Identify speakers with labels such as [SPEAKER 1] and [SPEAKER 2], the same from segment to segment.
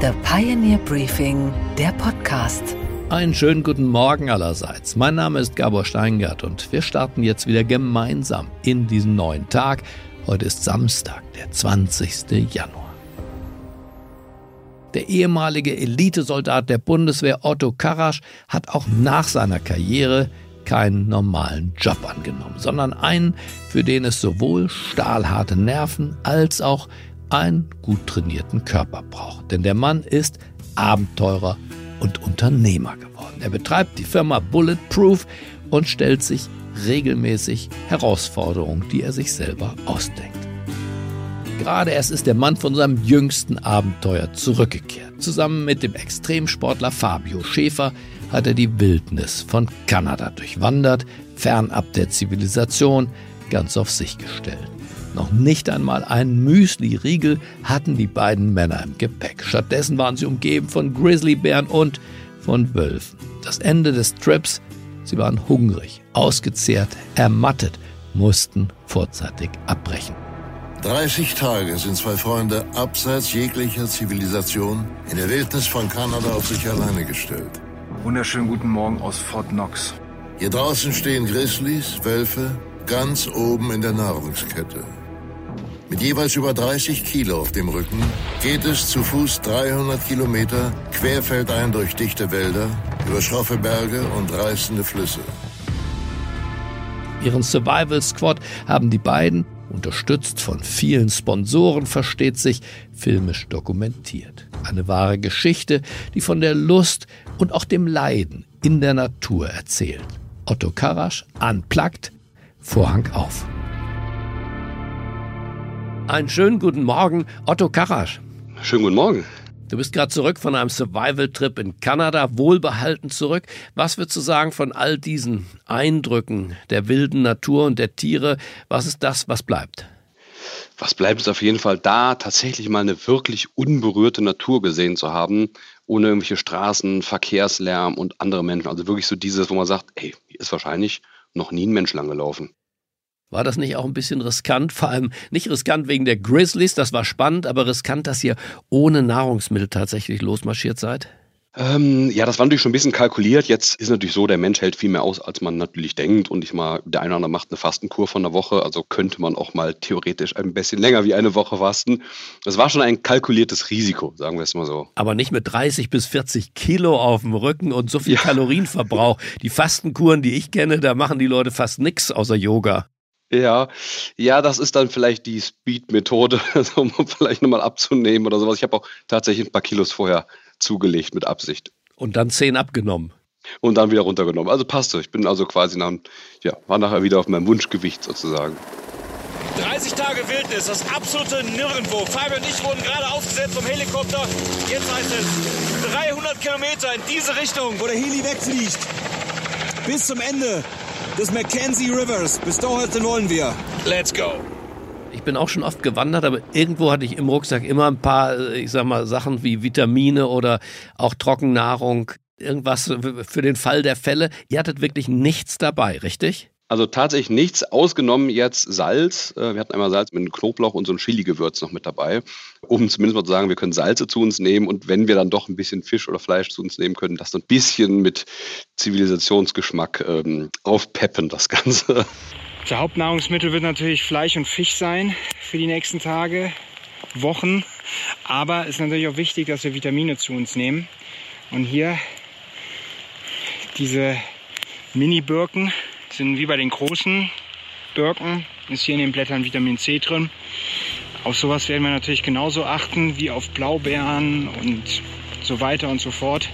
[SPEAKER 1] The Pioneer Briefing, der Podcast.
[SPEAKER 2] Einen schönen guten Morgen allerseits. Mein Name ist Gabor Steingart und wir starten jetzt wieder gemeinsam in diesen neuen Tag. Heute ist Samstag, der 20. Januar. Der ehemalige Elitesoldat der Bundeswehr Otto Karasch hat auch nach seiner Karriere keinen normalen Job angenommen, sondern einen, für den es sowohl stahlharte Nerven als auch einen gut trainierten Körper braucht. Denn der Mann ist Abenteurer und Unternehmer geworden. Er betreibt die Firma Bulletproof und stellt sich regelmäßig Herausforderungen, die er sich selber ausdenkt. Gerade erst ist der Mann von seinem jüngsten Abenteuer zurückgekehrt. Zusammen mit dem Extremsportler Fabio Schäfer hat er die Wildnis von Kanada durchwandert, fernab der Zivilisation, ganz auf sich gestellt. Noch nicht einmal einen Müsli-Riegel hatten die beiden Männer im Gepäck. Stattdessen waren sie umgeben von Grizzlybären und von Wölfen. Das Ende des Trips, sie waren hungrig, ausgezehrt, ermattet, mussten vorzeitig abbrechen.
[SPEAKER 3] 30 Tage sind zwei Freunde abseits jeglicher Zivilisation in der Wildnis von Kanada auf sich alleine gestellt.
[SPEAKER 4] Wunderschönen guten Morgen aus Fort Knox.
[SPEAKER 3] Hier draußen stehen Grizzlies, Wölfe, ganz oben in der Nahrungskette. Mit jeweils über 30 Kilo auf dem Rücken geht es zu Fuß 300 Kilometer querfeldein durch dichte Wälder, über schroffe Berge und reißende Flüsse.
[SPEAKER 2] Ihren Survival Squad haben die beiden, unterstützt von vielen Sponsoren, versteht sich, filmisch dokumentiert. Eine wahre Geschichte, die von der Lust und auch dem Leiden in der Natur erzählt. Otto Karasch, unplugged, Vorhang auf. Einen schönen guten Morgen, Otto Karasch.
[SPEAKER 5] Schönen guten Morgen.
[SPEAKER 2] Du bist gerade zurück von einem Survival-Trip in Kanada, wohlbehalten zurück. Was würdest du sagen von all diesen Eindrücken der wilden Natur und der Tiere? Was ist das, was bleibt?
[SPEAKER 5] Was bleibt ist auf jeden Fall da, tatsächlich mal eine wirklich unberührte Natur gesehen zu haben, ohne irgendwelche Straßen, Verkehrslärm und andere Menschen. Also wirklich so dieses, wo man sagt, ey, hier ist wahrscheinlich noch nie ein Mensch lang gelaufen.
[SPEAKER 2] War das nicht auch ein bisschen riskant? Vor allem nicht riskant wegen der Grizzlies, das war spannend, aber riskant, dass ihr ohne Nahrungsmittel tatsächlich losmarschiert seid?
[SPEAKER 5] Ähm, ja, das war natürlich schon ein bisschen kalkuliert. Jetzt ist natürlich so, der Mensch hält viel mehr aus, als man natürlich denkt. Und ich mal, der eine oder andere macht eine Fastenkur von einer Woche, also könnte man auch mal theoretisch ein bisschen länger wie eine Woche fasten. Das war schon ein kalkuliertes Risiko, sagen wir es mal so.
[SPEAKER 2] Aber nicht mit 30 bis 40 Kilo auf dem Rücken und so viel ja. Kalorienverbrauch. Die Fastenkuren, die ich kenne, da machen die Leute fast nichts außer Yoga.
[SPEAKER 5] Ja, ja, das ist dann vielleicht die Speed-Methode, um vielleicht nochmal abzunehmen oder sowas. Ich habe auch tatsächlich ein paar Kilos vorher zugelegt mit Absicht.
[SPEAKER 2] Und dann zehn abgenommen.
[SPEAKER 5] Und dann wieder runtergenommen. Also passte. Ich bin also quasi nach, ja, war nachher wieder auf meinem Wunschgewicht sozusagen.
[SPEAKER 6] 30 Tage Wildnis, das absolute Nirgendwo. Fabian und ich wurden gerade aufgesetzt vom Helikopter. Jetzt heißt es 300 Kilometer in diese Richtung, wo der Heli wegfliegt. Bis zum Ende des Mackenzie Rivers. Bis dahin wollen wir. Let's go.
[SPEAKER 2] Ich bin auch schon oft gewandert, aber irgendwo hatte ich im Rucksack immer ein paar, äh, ich sag mal, Sachen wie Vitamine oder auch Trockennahrung, irgendwas für den Fall der Fälle. Ihr hattet wirklich nichts dabei, richtig?
[SPEAKER 5] Also tatsächlich nichts, ausgenommen jetzt Salz. Äh, wir hatten einmal Salz mit Knoblauch und so ein Chili-Gewürz noch mit dabei, um zumindest mal zu sagen, wir können Salze zu uns nehmen und wenn wir dann doch ein bisschen Fisch oder Fleisch zu uns nehmen können, das so ein bisschen mit Zivilisationsgeschmack ähm, aufpeppen, das Ganze.
[SPEAKER 4] Der Hauptnahrungsmittel wird natürlich Fleisch und Fisch sein für die nächsten Tage, Wochen. Aber es ist natürlich auch wichtig, dass wir Vitamine zu uns nehmen. Und hier diese Mini-Birken sind wie bei den großen Birken, ist hier in den Blättern Vitamin C drin. Auf sowas werden wir natürlich genauso achten wie auf Blaubeeren und so weiter und so fort.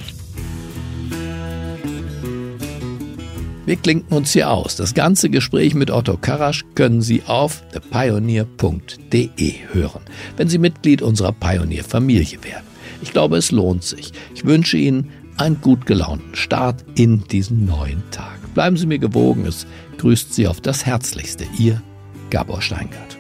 [SPEAKER 2] Wir klinken uns hier aus. Das ganze Gespräch mit Otto Karasch können Sie auf thepioneer.de hören, wenn Sie Mitglied unserer Pioneer-Familie werden. Ich glaube, es lohnt sich. Ich wünsche Ihnen einen gut gelaunten Start in diesen neuen Tag. Bleiben Sie mir gewogen, es grüßt Sie auf das Herzlichste. Ihr Gabor Steingart.